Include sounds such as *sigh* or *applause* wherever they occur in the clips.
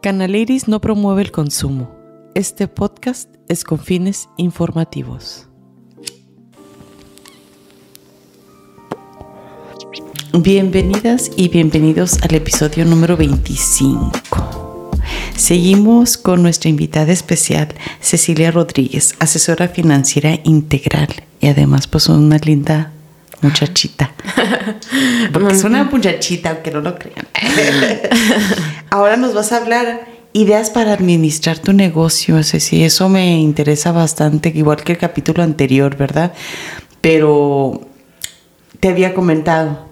Canaliris no promueve el consumo. Este podcast es con fines informativos. Bienvenidas y bienvenidos al episodio número 25. Seguimos con nuestra invitada especial, Cecilia Rodríguez, asesora financiera integral y además pues una linda muchachita. *laughs* Porque es una muchachita, aunque no lo crean. *laughs* Ahora nos vas a hablar ideas para administrar tu negocio. Ceci, eso me interesa bastante, igual que el capítulo anterior, ¿verdad? Pero te había comentado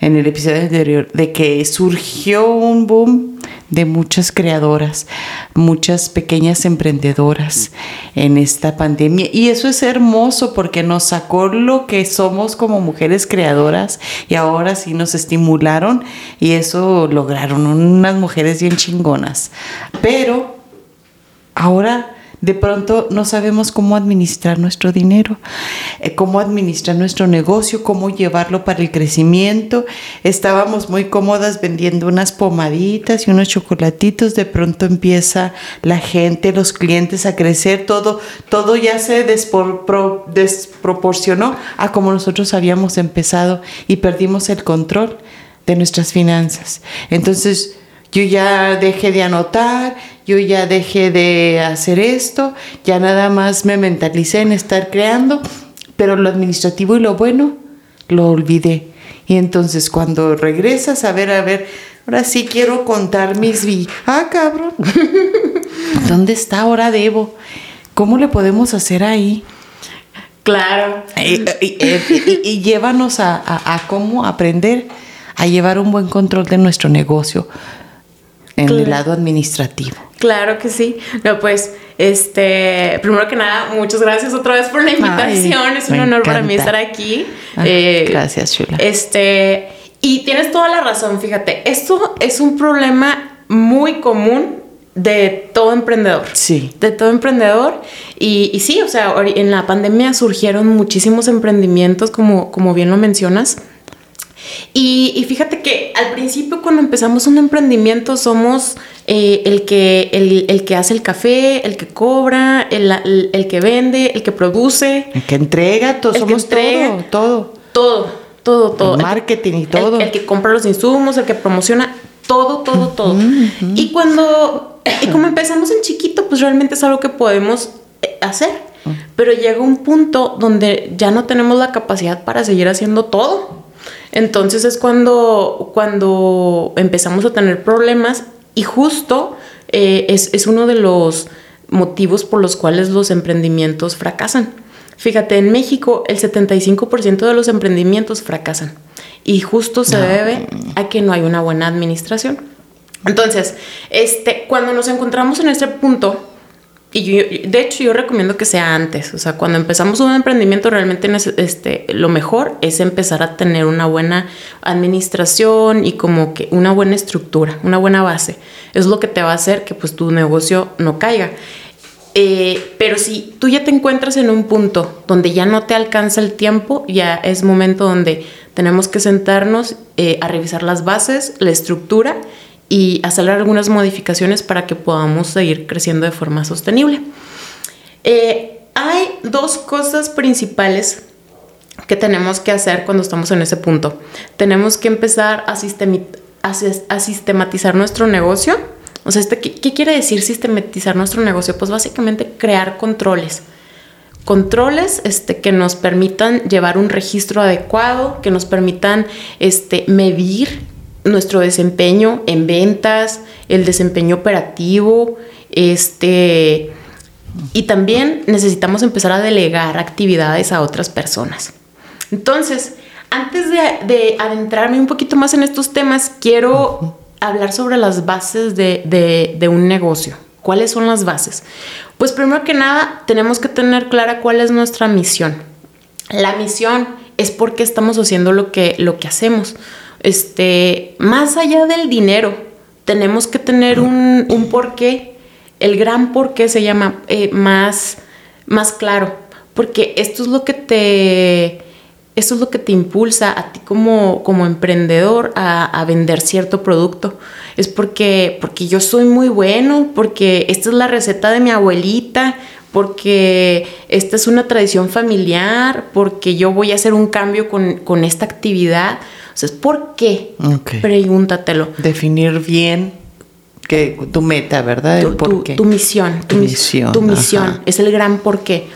en el episodio anterior de que surgió un boom de muchas creadoras, muchas pequeñas emprendedoras en esta pandemia. Y eso es hermoso porque nos sacó lo que somos como mujeres creadoras y ahora sí nos estimularon y eso lograron unas mujeres bien chingonas. Pero ahora de pronto no sabemos cómo administrar nuestro dinero, eh, cómo administrar nuestro negocio, cómo llevarlo para el crecimiento. Estábamos muy cómodas vendiendo unas pomaditas y unos chocolatitos. De pronto empieza la gente, los clientes a crecer. Todo, todo ya se desproporcionó a como nosotros habíamos empezado y perdimos el control de nuestras finanzas. Entonces, yo ya dejé de anotar, yo ya dejé de hacer esto, ya nada más me mentalicé en estar creando, pero lo administrativo y lo bueno lo olvidé. Y entonces cuando regresas a ver, a ver, ahora sí quiero contar mis vi. Ah, cabrón. *laughs* ¿Dónde está ahora Debo? ¿Cómo le podemos hacer ahí? Claro. Y, llévanos a, a, cómo aprender a llevar un buen control de nuestro negocio en el lado administrativo. Claro que sí. No, pues, este, primero que nada, muchas gracias otra vez por la invitación. es un honor para mí estar aquí. Ah, eh, gracias, Chula. Este, y tienes toda la razón, fíjate, esto es un problema muy común de todo emprendedor. Sí. De todo emprendedor. Y, y, sí, o sea, en la pandemia surgieron muchísimos emprendimientos, como, como bien lo mencionas. Y, fíjate que al principio cuando empezamos un emprendimiento somos eh, el, que, el, que hace el café, el que cobra, el, que vende, el que produce. El que entrega, todos somos entrega, todo, todo. Todo, todo, El marketing y todo. El, que compra los insumos, el que promociona, todo, todo, todo. Y cuando, y como empezamos en chiquito, pues realmente es algo que podemos eh, hacer. Pero llega un punto donde ya no tenemos la capacidad para seguir haciendo todo. Entonces es cuando, cuando empezamos a tener problemas y justo eh, es, uno de los motivos por los cuales los emprendimientos fracasan. Fíjate, en México el 75% de los emprendimientos fracasan y justo se debe a que no hay una buena administración. Entonces, este, cuando nos encontramos en este punto, y de hecho, yo recomiendo que sea antes. O sea, cuando empezamos un emprendimiento, realmente este, lo mejor es empezar a tener una buena administración y como que una buena estructura, una buena base. Es lo que te va a hacer que pues tu negocio no caiga. Eh, pero si tú ya te encuentras en un punto donde ya no te alcanza el tiempo, ya es momento donde tenemos que sentarnos eh, a revisar las bases, la estructura y hacer algunas modificaciones para que podamos seguir creciendo de forma sostenible. Eh, hay dos cosas principales que tenemos que hacer cuando estamos en ese punto. Tenemos que empezar a, sistematizar nuestro negocio. O sea, este, ¿qué, quiere decir sistematizar nuestro negocio? Pues básicamente crear controles controles este, que nos permitan llevar un registro adecuado, que nos permitan este, medir nuestro desempeño en ventas, el desempeño operativo, este, y también necesitamos empezar a delegar actividades a otras personas. Entonces, antes de, adentrarme un poquito más en estos temas, quiero hablar sobre las bases de, de, un negocio. ¿Cuáles son las bases? Pues primero que nada, tenemos que tener clara cuál es nuestra misión. La misión es por qué estamos haciendo lo que, lo que hacemos este, más allá del dinero, tenemos que tener un, un porqué. El gran porqué se llama eh, más, más claro, porque esto es lo que te, eso es lo que te impulsa a ti como, como emprendedor a, vender cierto producto. Es porque, porque yo soy muy bueno, porque esta es la receta de mi abuelita, porque esta es una tradición familiar, porque yo voy a hacer un cambio con, esta actividad. Sea, ¿por qué? Pregúntatelo. Definir bien que tu meta, ¿verdad? tu, tu, misión. Tu, misión. Tu misión. Es el gran por qué.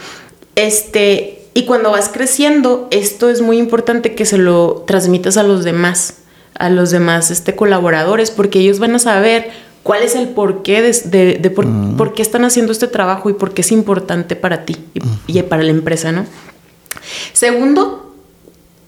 Este, y cuando vas creciendo, esto es muy importante que se lo transmitas a los demás, a los demás este, colaboradores, porque ellos van a saber cuál es el porqué de, de, mm. por, qué están haciendo este trabajo y por qué es importante para ti y, para la empresa, ¿no? Segundo,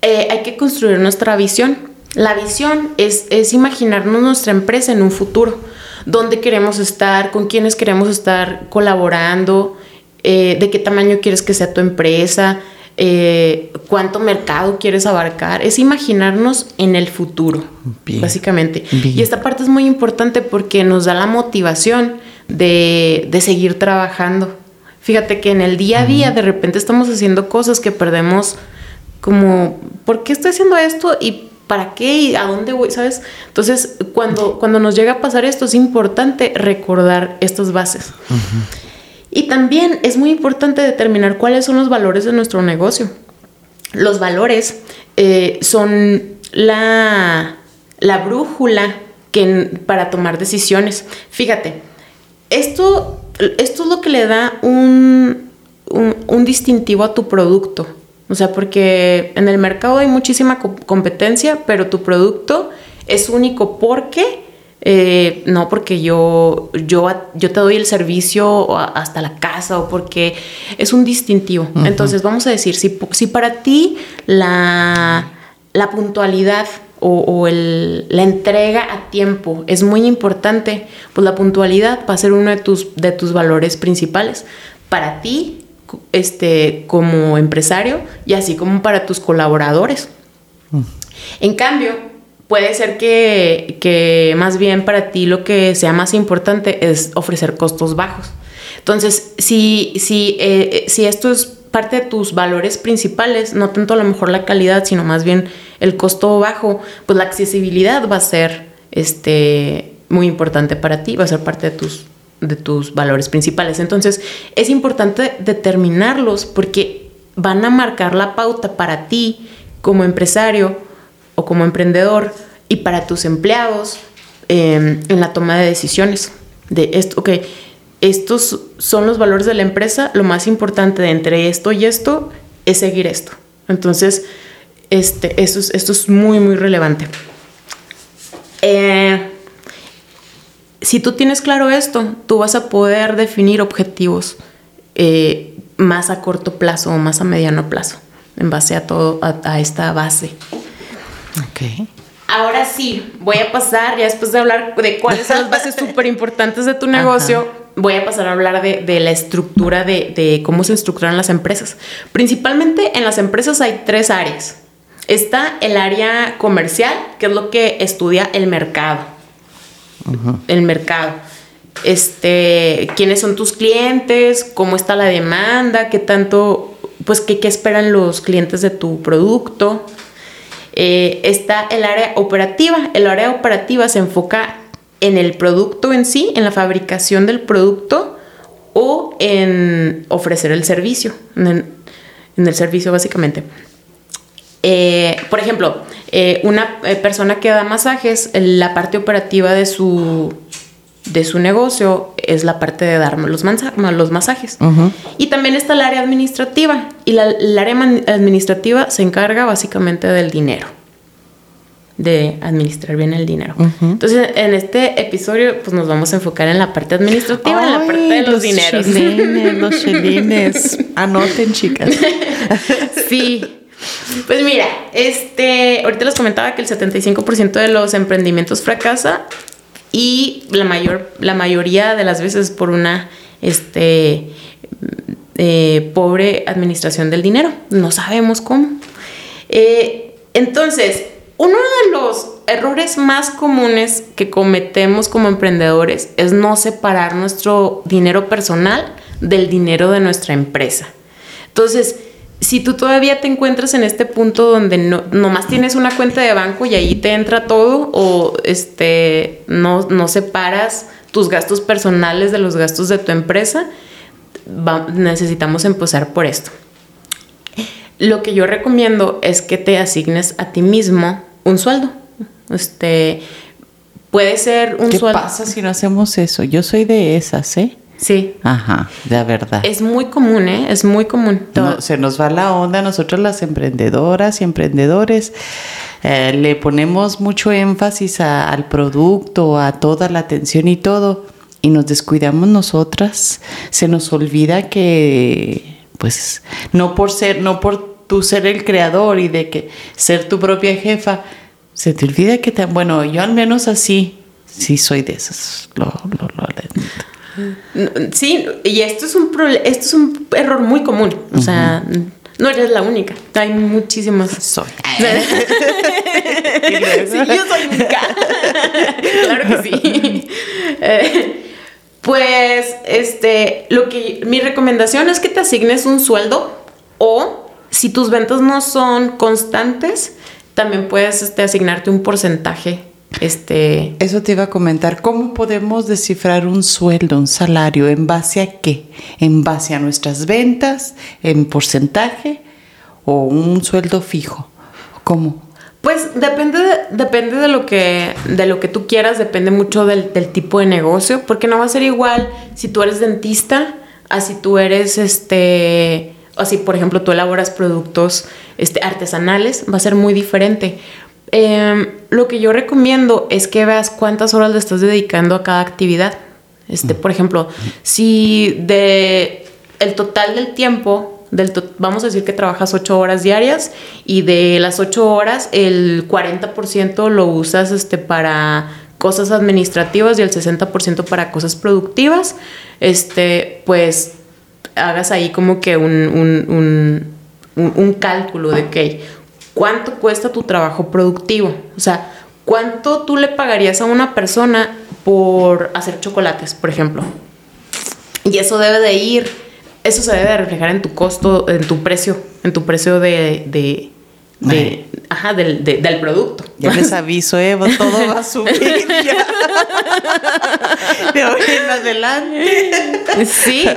eh, hay que construir nuestra visión. La visión es, es imaginarnos nuestra empresa en un futuro, dónde queremos estar, con quiénes queremos estar colaborando, eh, de qué tamaño quieres que sea tu empresa, eh, cuánto mercado quieres abarcar, es imaginarnos en el futuro, básicamente. Y esta parte es muy importante porque nos da la motivación de, seguir trabajando. Fíjate que en el día a día de repente estamos haciendo cosas que perdemos como, ¿por qué estoy haciendo esto? ¿Y para qué? ¿Y a dónde voy? ¿Sabes? Entonces, cuando, cuando nos llega a pasar esto, es importante recordar estas bases. Y también es muy importante determinar cuáles son los valores de nuestro negocio. Los valores eh, son la, brújula que, para tomar decisiones. Fíjate, esto, esto es lo que le da un, un distintivo a tu producto. O sea, porque en el mercado hay muchísima competencia, pero tu producto es único porque eh, no porque yo, yo, yo te doy el servicio hasta la casa o porque es un distintivo. Entonces, vamos a decir, si, si para ti la, la puntualidad o, el, la entrega a tiempo es muy importante, pues la puntualidad va a ser uno de tus, de tus valores principales. Para ti, este, como empresario y así como para tus colaboradores. En cambio, puede ser que, más bien para ti lo que sea más importante es ofrecer costos bajos. Entonces, si, si, eh, si esto es parte de tus valores principales, no tanto a lo mejor la calidad, sino más bien el costo bajo, pues la accesibilidad va a ser este, muy importante para ti, va a ser parte de tus, de tus valores principales. Entonces, es importante determinarlos porque van a marcar la pauta para ti como empresario o como emprendedor y para tus empleados em, en la toma de decisiones. De esto, ok, estos son los valores de la empresa, lo más importante entre esto y esto es seguir esto. Entonces, este, esto, es, esto es muy, muy relevante. Eh, si tú tienes claro esto, tú vas a poder definir objetivos eh, más a corto plazo o más a mediano plazo, en base a todo, a esta base. Ok. Ahora sí, voy a pasar, ya después de hablar de cuáles son las bases *laughs* súper importantes de tu negocio, voy a pasar a hablar de, la estructura de, cómo se estructuran las empresas. Principalmente en las empresas hay tres áreas. Está el área comercial, que es lo que estudia el mercado. El mercado. Este, quiénes son tus clientes, cómo está la demanda, qué tanto, pues qué, esperan los clientes de tu producto. Eh, está el área operativa. El área operativa se enfoca en el producto en sí, en la fabricación del producto o en ofrecer el servicio, en el, servicio básicamente. Eh, por ejemplo, eh, una persona que da masajes, la parte operativa de su, de su negocio es la parte de dar los, los masajes. Y también está el área administrativa. Y la, el área administrativa se encarga básicamente del dinero. De administrar bien el dinero. Entonces, en este episodio, pues nos vamos a enfocar en la parte administrativa, en la parte de los, dineros. los *laughs* chelines. Anoten, chicas. sí. Pues mira, este, ahorita les comentaba que el 75% de los emprendimientos fracasa y la, mayor, la mayoría de las veces por una este, eh, pobre administración del dinero. No sabemos cómo. Eh, entonces, uno de los errores más comunes que cometemos como emprendedores es no separar nuestro dinero personal del dinero de nuestra empresa. Entonces, si tú todavía te encuentras en este punto donde no, nomás tienes una cuenta de banco y ahí te entra todo o este, no, no separas tus gastos personales de los gastos de tu empresa, necesitamos empezar por esto. Lo que yo recomiendo es que te asignes a ti mismo un sueldo. Este, puede ser un sueldo. ¿Qué pasa si no hacemos eso? Yo soy de esas, ¿eh? Sí. Ajá, de verdad. Es muy común, ¿eh? Es muy común. se nos va la onda, nosotros las emprendedoras y emprendedores eh, le ponemos mucho énfasis al producto, a toda la atención y todo, y nos descuidamos nosotras. Se nos olvida que, pues, no por ser, no por tú ser el creador y de que ser tu propia jefa, se te olvida que, te, bueno, yo al menos así, sí soy de esas. Lo, lo, lo, Sí, y esto es un, esto es un error muy común. O sea, no eres la única. Hay muchísimas. Soy. *laughs* sí, yo soy única. *laughs* claro que sí. Eh, pues, este, lo que mi recomendación es que te asignes un sueldo o si tus ventas no son constantes, también puedes este, asignarte un porcentaje este... Eso te iba a comentar. ¿Cómo podemos descifrar un sueldo, un salario? ¿En base a qué? ¿En base a nuestras ventas? ¿En porcentaje? ¿O un sueldo fijo? ¿Cómo? Pues depende de, depende de lo que de lo que tú quieras, depende mucho del, del, tipo de negocio, porque no va a ser igual si tú eres dentista, a si tú eres este, o si por ejemplo tú elaboras productos este, artesanales, va a ser muy diferente. Em, lo que yo recomiendo es que veas cuántas horas le estás dedicando a cada actividad. Este, por ejemplo, si de el total del tiempo, del vamos a decir que trabajas 8 horas diarias y de las 8 horas el 40% lo usas este, para cosas administrativas y el 60% para cosas productivas, este, pues hagas ahí como que un, un cálculo de que cuánto cuesta tu trabajo productivo. O sea, cuánto tú le pagarías a una persona por hacer chocolates, por ejemplo. Y eso debe de ir, eso se debe de reflejar en tu costo, en tu precio, en tu precio de, de, de ajá, del, del, producto. Ya les *laughs* aviso, Evo, todo va a subir ya. *laughs* De hoy en adelante. Sí.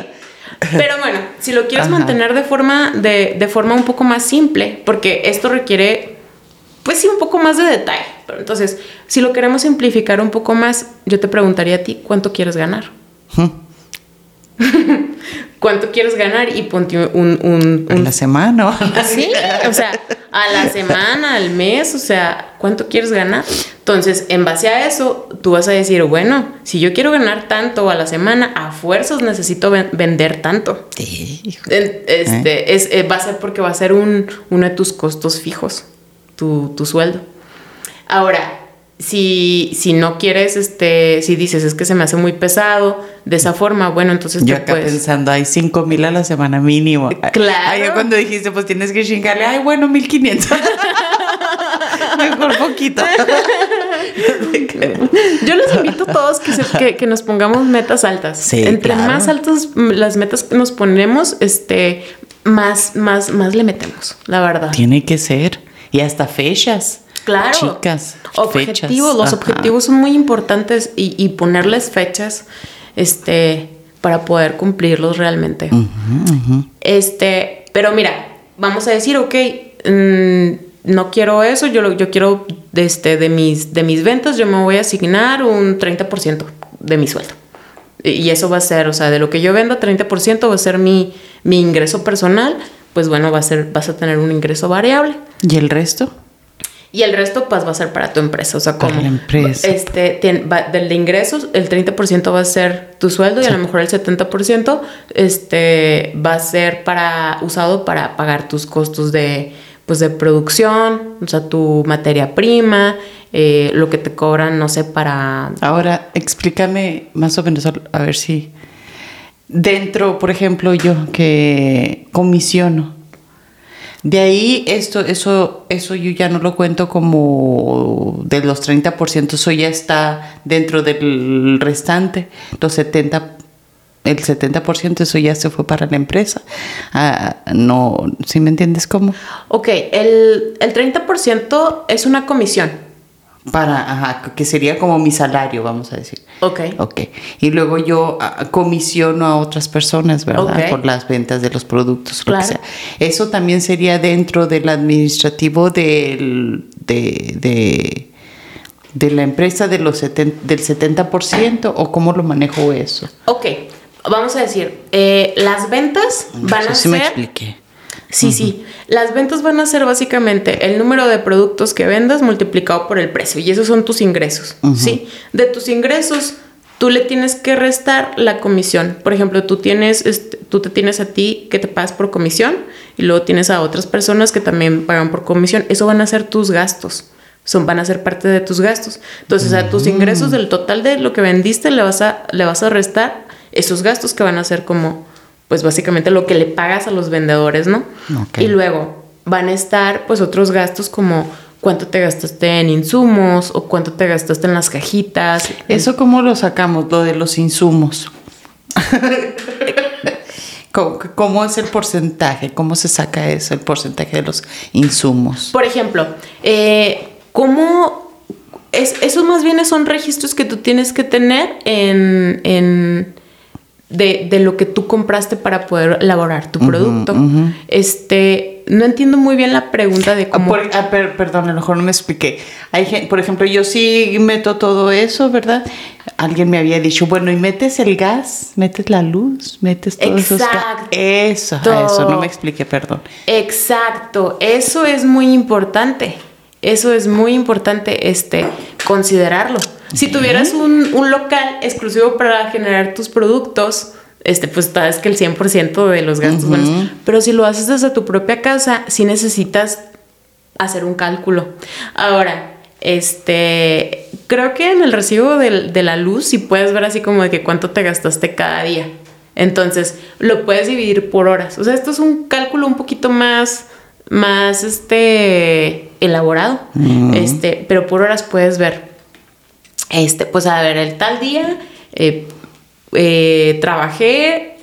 Pero bueno, si lo quieres mantener de forma, de, de, forma un poco más simple, porque esto requiere, pues sí, un poco más de detalle. Pero entonces, si lo queremos simplificar un poco más, yo te preguntaría a ti, ¿cuánto quieres ganar? *laughs* ¿Cuánto quieres ganar? Y ponte un... un, un... la semana. *laughs* Sí, o sea, a la semana, al mes, o sea, ¿cuánto quieres ganar? Entonces, en base a eso, tú vas a decir, bueno, si yo quiero ganar tanto a la semana, a fuerzas necesito vender tanto. Sí, este, es, eh, va a ser porque va a ser un, uno de tus costos fijos, tu, tu sueldo. Ahora, si, si no quieres, este, si dices es que se me hace muy pesado, de esa forma, bueno, entonces yo acá pensando, hay cinco mil a la semana mínimo. Claro. Ahí cuando dijiste, pues tienes que chingarle, ay, bueno, mil quinientos. *laughs* Mejor poquito. *laughs* yo les invito a todos que, que, nos pongamos metas altas. Sí, Entre más altas las metas que nos ponemos, este, más, más, más le metemos, la verdad. Tiene que ser. Y hasta fechas. Claro. Chicas. Objetivos. Los objetivos son muy importantes y, ponerles fechas este, para poder cumplirlos realmente. Este, pero mira, vamos a decir, ok, mm, no quiero eso, yo, yo quiero este, de, mis, de mis ventas, yo me voy a asignar un 30% de mi sueldo. Y eso va a ser, o sea, de lo que yo vendo, 30% va a ser mi, mi ingreso personal, pues bueno, va a ser, vas a tener un ingreso variable. ¿Y el resto? Y el resto pues va a ser para tu empresa, o sea, como la empresa. este del de ingresos, el 30% va a ser tu sueldo y a lo mejor el 70% este va a ser para usado para pagar tus costos de pues de producción, o sea, tu materia prima, eh, lo que te cobran, no sé, para Ahora, explícame más o menos a ver si dentro, por ejemplo, yo que comisiono de ahí, esto, eso, eso yo ya no lo cuento como de los 30%, eso ya está dentro del restante, los 70%. el 70% eso ya se fue para la empresa. Ah, no, ¿sí me entiendes cómo? Ok, el, el 30% es una comisión. Para, ajá, que sería como mi salario, vamos a decir. Ok. Ok. Y luego yo ah, comisiono a otras personas, ¿verdad? Por las ventas de los productos, lo Claro. que sea. Eso también sería dentro del administrativo del, de, de, de la empresa de los seten- del 70% o cómo lo manejo eso. Ok, vamos a decir, eh, las ventas van Eso a sí me ser... expliqué. Sí, sí. Las ventas van a ser básicamente el número de productos que vendas multiplicado por el precio. Y esos son tus ingresos. ¿Sí? De tus ingresos, tú le tienes que restar la comisión. Por ejemplo, tú tienes, este, tú te tienes a ti que te pagas por comisión y luego tienes a otras personas que también pagan por comisión. Eso van a ser tus gastos. Son, van a ser parte de tus gastos. Entonces, a tus ingresos del total de lo que vendiste le vas a, le vas a restar esos gastos que van a ser como, pues básicamente lo que le pagas a los vendedores, ¿no? Y luego van a estar pues otros gastos como cuánto te gastaste en insumos o cuánto te gastaste en las cajitas. ¿Eso cómo lo sacamos? Lo de los insumos. ¿Cómo, cómo es el porcentaje? ¿Cómo se saca eso, el porcentaje de los insumos? Por ejemplo, eh, ¿cómo es, esos más bien son registros que tú tienes que tener en, en- de, de lo que tú compraste para poder elaborar tu producto? Este, no entiendo muy bien la pregunta de Ah, cómo. por- ah, per- perdón, a lo mejor no me expliqué. Hay por ejemplo, yo sí meto todo eso, ¿verdad? Alguien me había dicho, bueno, y metes el gas, metes la luz, metes todos esos Exacto. Eso, a eso no me expliqué, perdón. Exacto, eso es muy importante. Eso es muy importante este, considerarlo. Si tuvieras un, un local exclusivo para generar tus productos, este, pues sabes que el 100% de los gastos ser- Pero si lo haces desde tu propia casa, sí necesitas hacer un cálculo. Ahora, este, creo que en el recibo del- de, la luz sí puedes ver así como de que cuánto te gastaste cada día. Entonces, lo puedes dividir por horas. O sea, esto es un cálculo un poquito más, más, este, elaborado. Este, pero por horas puedes ver. Este, pues a ver, el tal día eh, eh, trabajé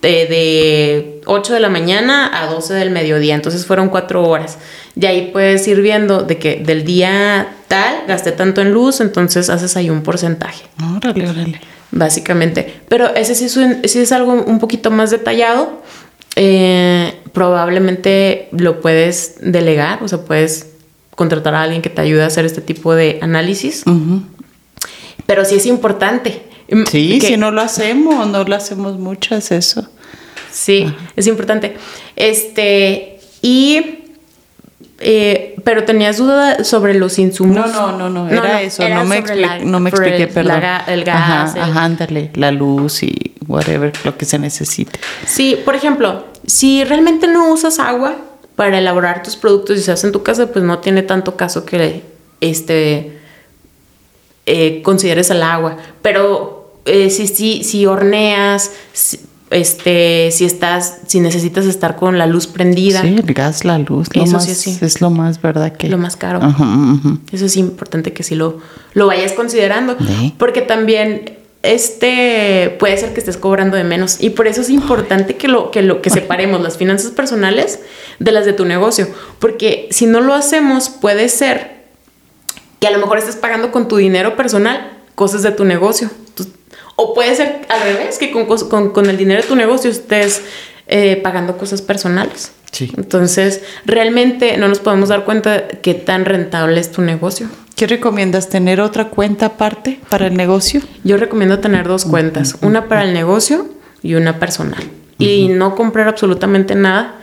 de, de 8 de la mañana a 12 del mediodía, entonces fueron 4 horas. Y ahí puedes ir viendo de que del día tal gasté tanto en luz, entonces haces ahí un porcentaje, Órale, órale. básicamente. Pero ese sí es, un- sí es algo un poquito más detallado. Eh, probablemente lo puedes delegar, o sea, puedes contratar a alguien que te ayude a hacer este tipo de análisis. Pero sí es importante. Mm, Sí, que- si no lo hacemos, no lo hacemos mucho, es eso. Sí, es importante. Este, y. eh, pero tenías duda sobre los insumos. No, no, no, no, era eso, no, me sobre expli- la- no me expliqué, el- perdón. el gas. Ajá, el- ajá, ándale, la luz y whatever, lo que se necesite. Sí, por ejemplo, si realmente no usas agua para elaborar tus productos y se hace en tu casa, pues no tiene tanto caso que este eh, consideres el agua. Pero eh, si, si, si horneas, si, este, si estás, si necesitas estar con la luz prendida, Sí, el gas, la luz, lo Eso más, sí, sí. es lo más, ¿verdad? Que, Lo más caro. Eso es importante que sí lo, lo vayas considerando. Sí. Porque también este puede ser que estés cobrando de menos. Y por eso es importante que lo, que lo que separemos las finanzas personales de las de tu negocio. Porque si no lo hacemos, puede ser que a lo mejor estés pagando con tu dinero personal cosas de tu negocio. Tú- o puede ser al revés, que con, con- con el dinero de tu negocio estés eh, pagando cosas personales. Sí. Entonces, realmente no nos podemos dar cuenta qué tan rentable es tu negocio. ¿Qué recomiendas? ¿Tener otra cuenta aparte para el negocio? Yo recomiendo tener dos cuentas, una para el negocio y una personal. Y no comprar absolutamente nada,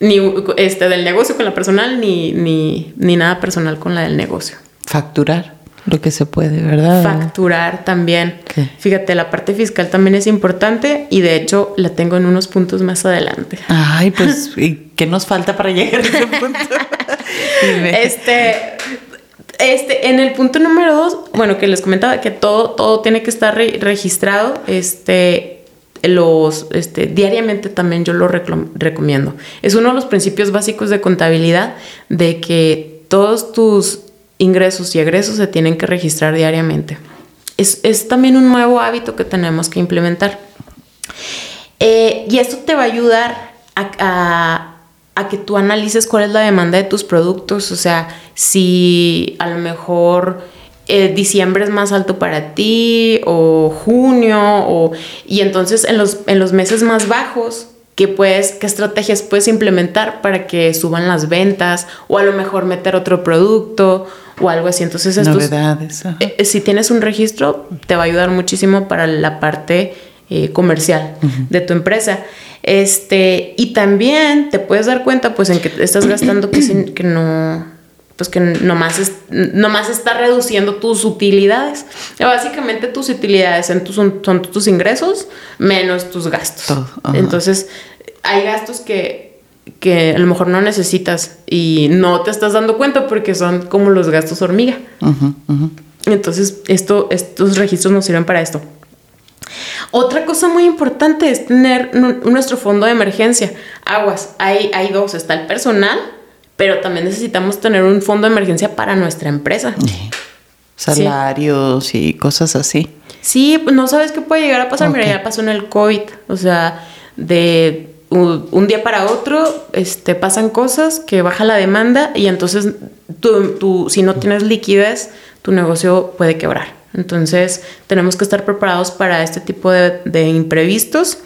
ni este del negocio con la personal, ni, ni, ni nada personal con la del negocio. Facturar lo que se puede, ¿verdad? Facturar también. ¿Qué? Fíjate, la parte fiscal también es importante y de hecho la tengo en unos puntos más adelante. Ay, pues, *laughs* ¿y ¿qué nos falta para llegar a ese punto? *laughs* Este, este, en el punto número dos, bueno, que les comentaba que todo, todo tiene que estar re- registrado, este, los, este, diariamente también yo lo recomiendo. Es uno de los principios básicos de contabilidad de que todos tus ingresos y egresos se tienen que registrar diariamente. Es, es también un nuevo hábito que tenemos que implementar. Eh, y esto te va a ayudar a, a, que tú analices cuál es la demanda de tus productos. O sea, si a lo mejor eh, diciembre es más alto para ti o junio o, y entonces en los, en los meses más bajos ¿Qué, puedes, qué estrategias puedes implementar para que suban las ventas o a lo mejor meter otro producto o algo así. Entonces, estos, Novedades. Eh, si tienes un registro, te va a ayudar muchísimo para la parte eh, comercial de tu empresa. Este, y también te puedes dar cuenta, pues, en que estás gastando que, que no, pues que nomás, es, nomás está reduciendo tus utilidades. Básicamente tus utilidades son, son, tus ingresos menos tus gastos. Entonces, hay gastos que, que a lo mejor no necesitas y no te estás dando cuenta porque son como los gastos hormiga. Entonces, esto, estos registros nos sirven para esto. Otra cosa muy importante es tener nuestro fondo de emergencia. Aguas, hay, hay dos, está el personal, pero también necesitamos tener un fondo de emergencia para nuestra empresa. Salarios y cosas así. Sí, no sabes qué puede llegar a pasar. Mira, ya pasó en el COVID. O sea, de un, día para otro este, pasan cosas que baja la demanda y entonces tú, si no tienes liquidez, tu negocio puede quebrar. Entonces tenemos que estar preparados para este tipo de, imprevistos.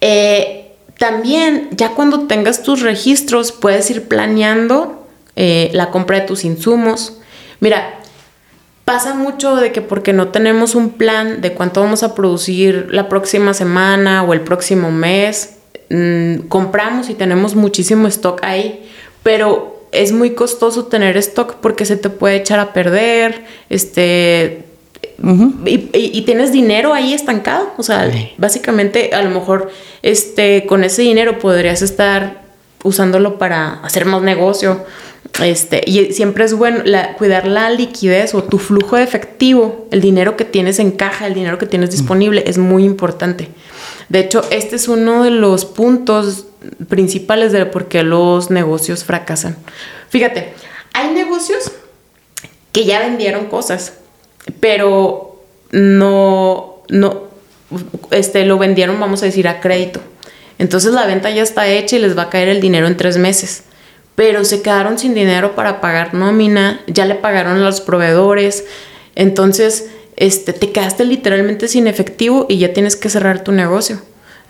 Eh, también, ya cuando tengas tus registros, puedes ir planeando eh, la compra de tus insumos. Mira, pasa mucho de que porque no tenemos un plan de cuánto vamos a producir la próxima semana o el próximo mes, mm, compramos y tenemos muchísimo stock ahí, pero es muy costoso tener stock porque se te puede echar a perder, este, y, tienes dinero ahí estancado. O sea, básicamente a lo mejor este, con ese dinero podrías estar usándolo para hacer más negocio este, y siempre es bueno cuidar la liquidez o tu flujo de efectivo, el dinero que tienes en caja, el dinero que tienes disponible, es muy importante. De hecho, este es uno de los puntos principales de por qué los negocios fracasan. Fíjate, hay negocios que ya vendieron cosas, pero no, no, este, lo vendieron, vamos a decir, a crédito. Entonces la venta ya está hecha y les va a caer el dinero en tres meses pero se quedaron sin dinero para pagar nómina, ya le pagaron a los proveedores, entonces este, te quedaste literalmente sin efectivo y ya tienes que cerrar tu negocio.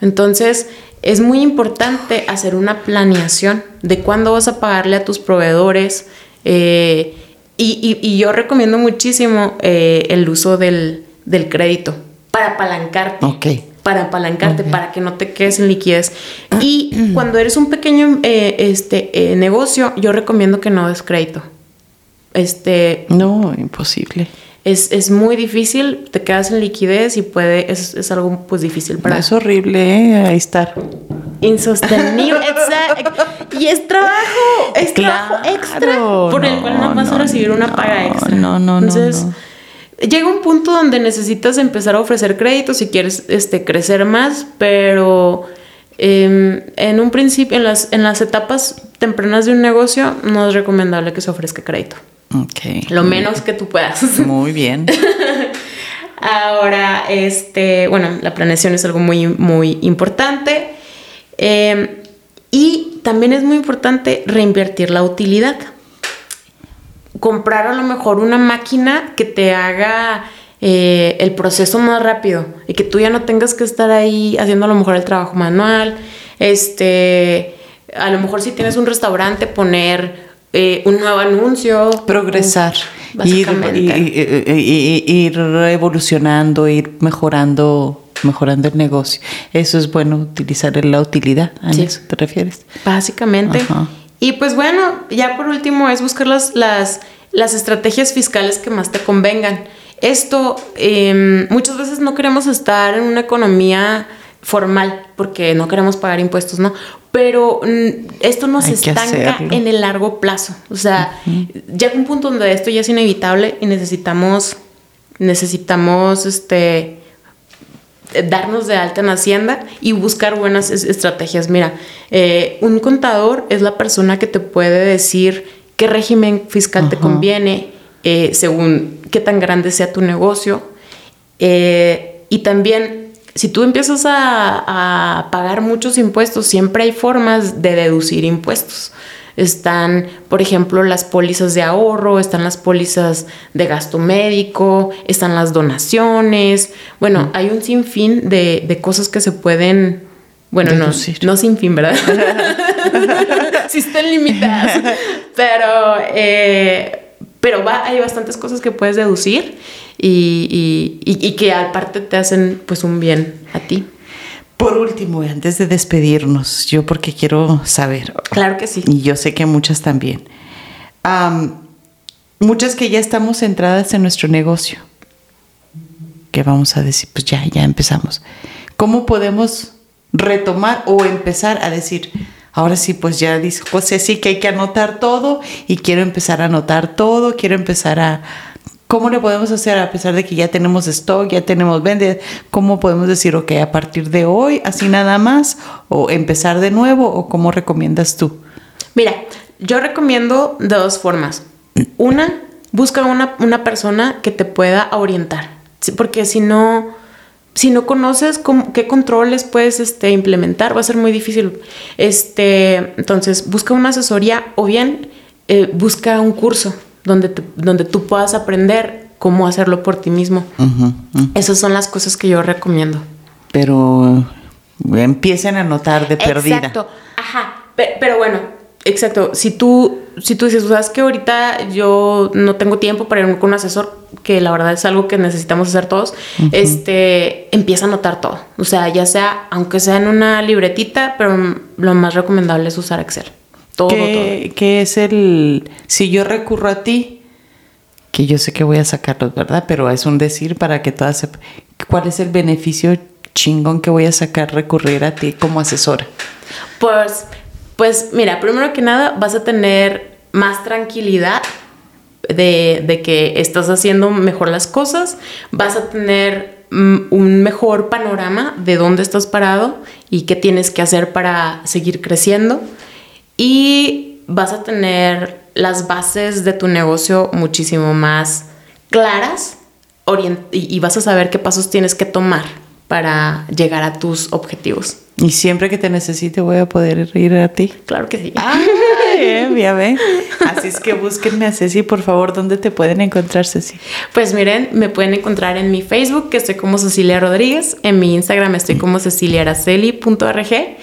Entonces es muy importante hacer una planeación de cuándo vas a pagarle a tus proveedores eh, y, yo recomiendo muchísimo eh, el uso del, del, crédito para apalancarte. Okay para apalancarte, para que no te quedes en liquidez. Y cuando eres un pequeño eh, este, eh, negocio, yo recomiendo que no des crédito. Este, no, imposible. Es, es, muy difícil, te quedas en liquidez y puede, es, es algo pues difícil para... Es horrible, ¿eh? Ahí estar. Insostenible, *laughs* exacto. Y es trabajo, es trabajo extra por el cual no vas a recibir una paga extra. No, no, Entonces, no llega un punto donde necesitas empezar a ofrecer créditos si quieres este, crecer más, pero em, en un principio, en las, en las etapas tempranas de un negocio, no es recomendable que se ofrezca crédito. Ok. Lo menos que tú puedas. *laughs* Muy bien. Ahora, este, bueno, la planeación es algo muy, muy importante. Em, y también es muy importante reinvertir la utilidad comprar a lo mejor una máquina que te haga eh, el proceso más rápido y que tú ya no tengas que estar ahí haciendo a lo mejor el trabajo manual. Este, a lo mejor si tienes un restaurante, poner eh, un nuevo anuncio. Progresar. Ir, ir, evolucionando, ir mejorando mejorando el negocio. Eso es bueno utilizar la utilidad. ¿A eso te refieres? Básicamente. Y pues bueno, ya por último es buscar las, las, estrategias fiscales que más te convengan. Esto, em, muchas veces no queremos estar en una economía formal porque no queremos pagar impuestos, ¿no? Pero mm, esto nos estanca en el largo plazo. O sea, llega un punto donde esto ya es inevitable y necesitamos, necesitamos, este, darnos de alta en Hacienda y buscar buenas estrategias. Mira, eh, un contador es la persona que te puede decir qué régimen fiscal te conviene eh, según qué tan grande sea tu negocio. Eh, y también si tú empiezas a, a pagar muchos impuestos, siempre hay formas de deducir impuestos están, por ejemplo, las pólizas de ahorro, están las pólizas de gasto médico, están las donaciones. Bueno, hay un sinfín de, de cosas que se pueden, bueno, no, no sin fin, ¿verdad? *laughs* sí están limitadas, pero, eh, pero va, hay bastantes cosas que puedes deducir y, y, y que aparte te hacen pues un bien a ti. Por último, antes de despedirnos, yo porque quiero saber. Claro que sí. Y yo sé que muchas también. muchas que ya estamos centradas en nuestro negocio. Que vamos a decir, pues ya, ya empezamos. ¿Cómo podemos retomar o empezar a decir, ahora sí, pues ya dice José, sí que hay que anotar todo y quiero empezar a anotar todo, quiero empezar a, ¿Cómo le podemos hacer a pesar de que ya tenemos stock, ya tenemos vende? ¿Cómo podemos decir, ok, a partir de hoy, así nada más, o empezar de nuevo, o cómo recomiendas tú? Mira, yo recomiendo de dos formas. Una, busca una, una persona que te pueda orientar, porque si no, si no conoces qué controles puedes este, implementar, va a ser muy difícil. Este, entonces, busca una asesoría o bien eh, busca un curso donde, donde tú puedas aprender cómo hacerlo por ti mismo. Esas son las cosas que yo recomiendo. Pero empiecen a notar de perdida. Exacto, ajá. Pero, bueno, exacto. Si tú, si tú dices, sabes que ahorita yo no tengo tiempo para irme con un asesor, que la verdad es algo que necesitamos hacer todos, este, empieza a notar todo. O sea, ya sea, aunque sea en una libretita, pero lo más recomendable es usar Excel. Todo, ¿Qué, es el, si yo recurro a ti, que yo sé que voy a sacarlos, ¿verdad? Pero es un decir para que todas sepan, ¿cuál es el beneficio chingón que voy a sacar recurrir a ti como asesora? Pues, pues mira, primero que nada vas a tener más tranquilidad de, de que estás haciendo mejor las cosas, vas a tener mm, un mejor panorama de dónde estás parado y qué tienes que hacer para seguir creciendo y vas a tener las bases de tu negocio muchísimo más claras y vas a saber qué pasos tienes que tomar para llegar a tus objetivos. Y siempre que te necesite voy a poder ir a ti. Claro que sí. Ah, *laughs* ya ve. Así es que búsquenme a Ceci, por favor. ¿Dónde te pueden encontrar, Ceci? Pues miren, me pueden encontrar en mi Facebook, que estoy como Cecilia Rodríguez. En mi Instagram estoy como ceciliaraceli.rg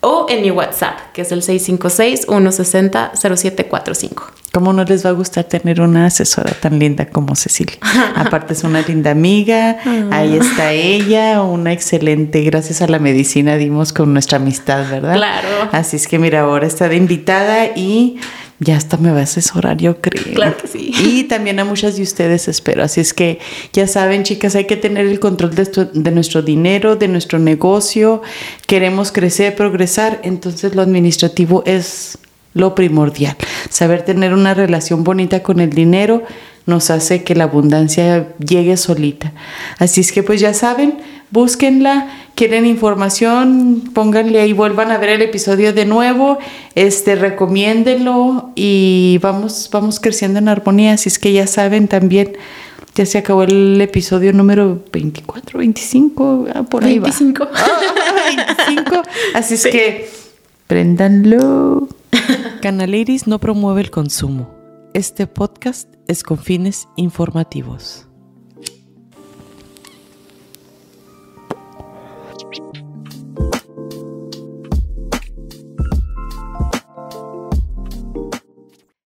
o en mi WhatsApp, que es el 656-160-0745. ¿Cómo no les va a gustar tener una asesora tan linda como Cecilia? *laughs* Aparte es una linda amiga, ahí está ella, una excelente, gracias a la medicina dimos con nuestra amistad, ¿verdad? Claro. Así es que mira, ahora está de invitada y ya hasta me va a asesorar, yo creo. Claro que sí. Y también a muchas de ustedes espero. Así es que ya saben, chicas, hay que tener el control de, de, nuestro dinero, de nuestro negocio. Queremos crecer, progresar. Entonces lo administrativo es lo primordial. Saber tener una relación bonita con el dinero nos hace que la abundancia llegue solita. Así es que pues ya saben, búsquenla, quieren información, pónganle ahí, vuelvan a ver el episodio de nuevo, este, recomiéndenlo y vamos, vamos creciendo en armonía. Así es que ya saben también, ya se acabó el episodio número 24, 25, ah, por ahí 25. va. 25. *laughs* Así es que préndanlo. *laughs* Canal Iris no promueve el consumo. Este podcast es con fines informativos.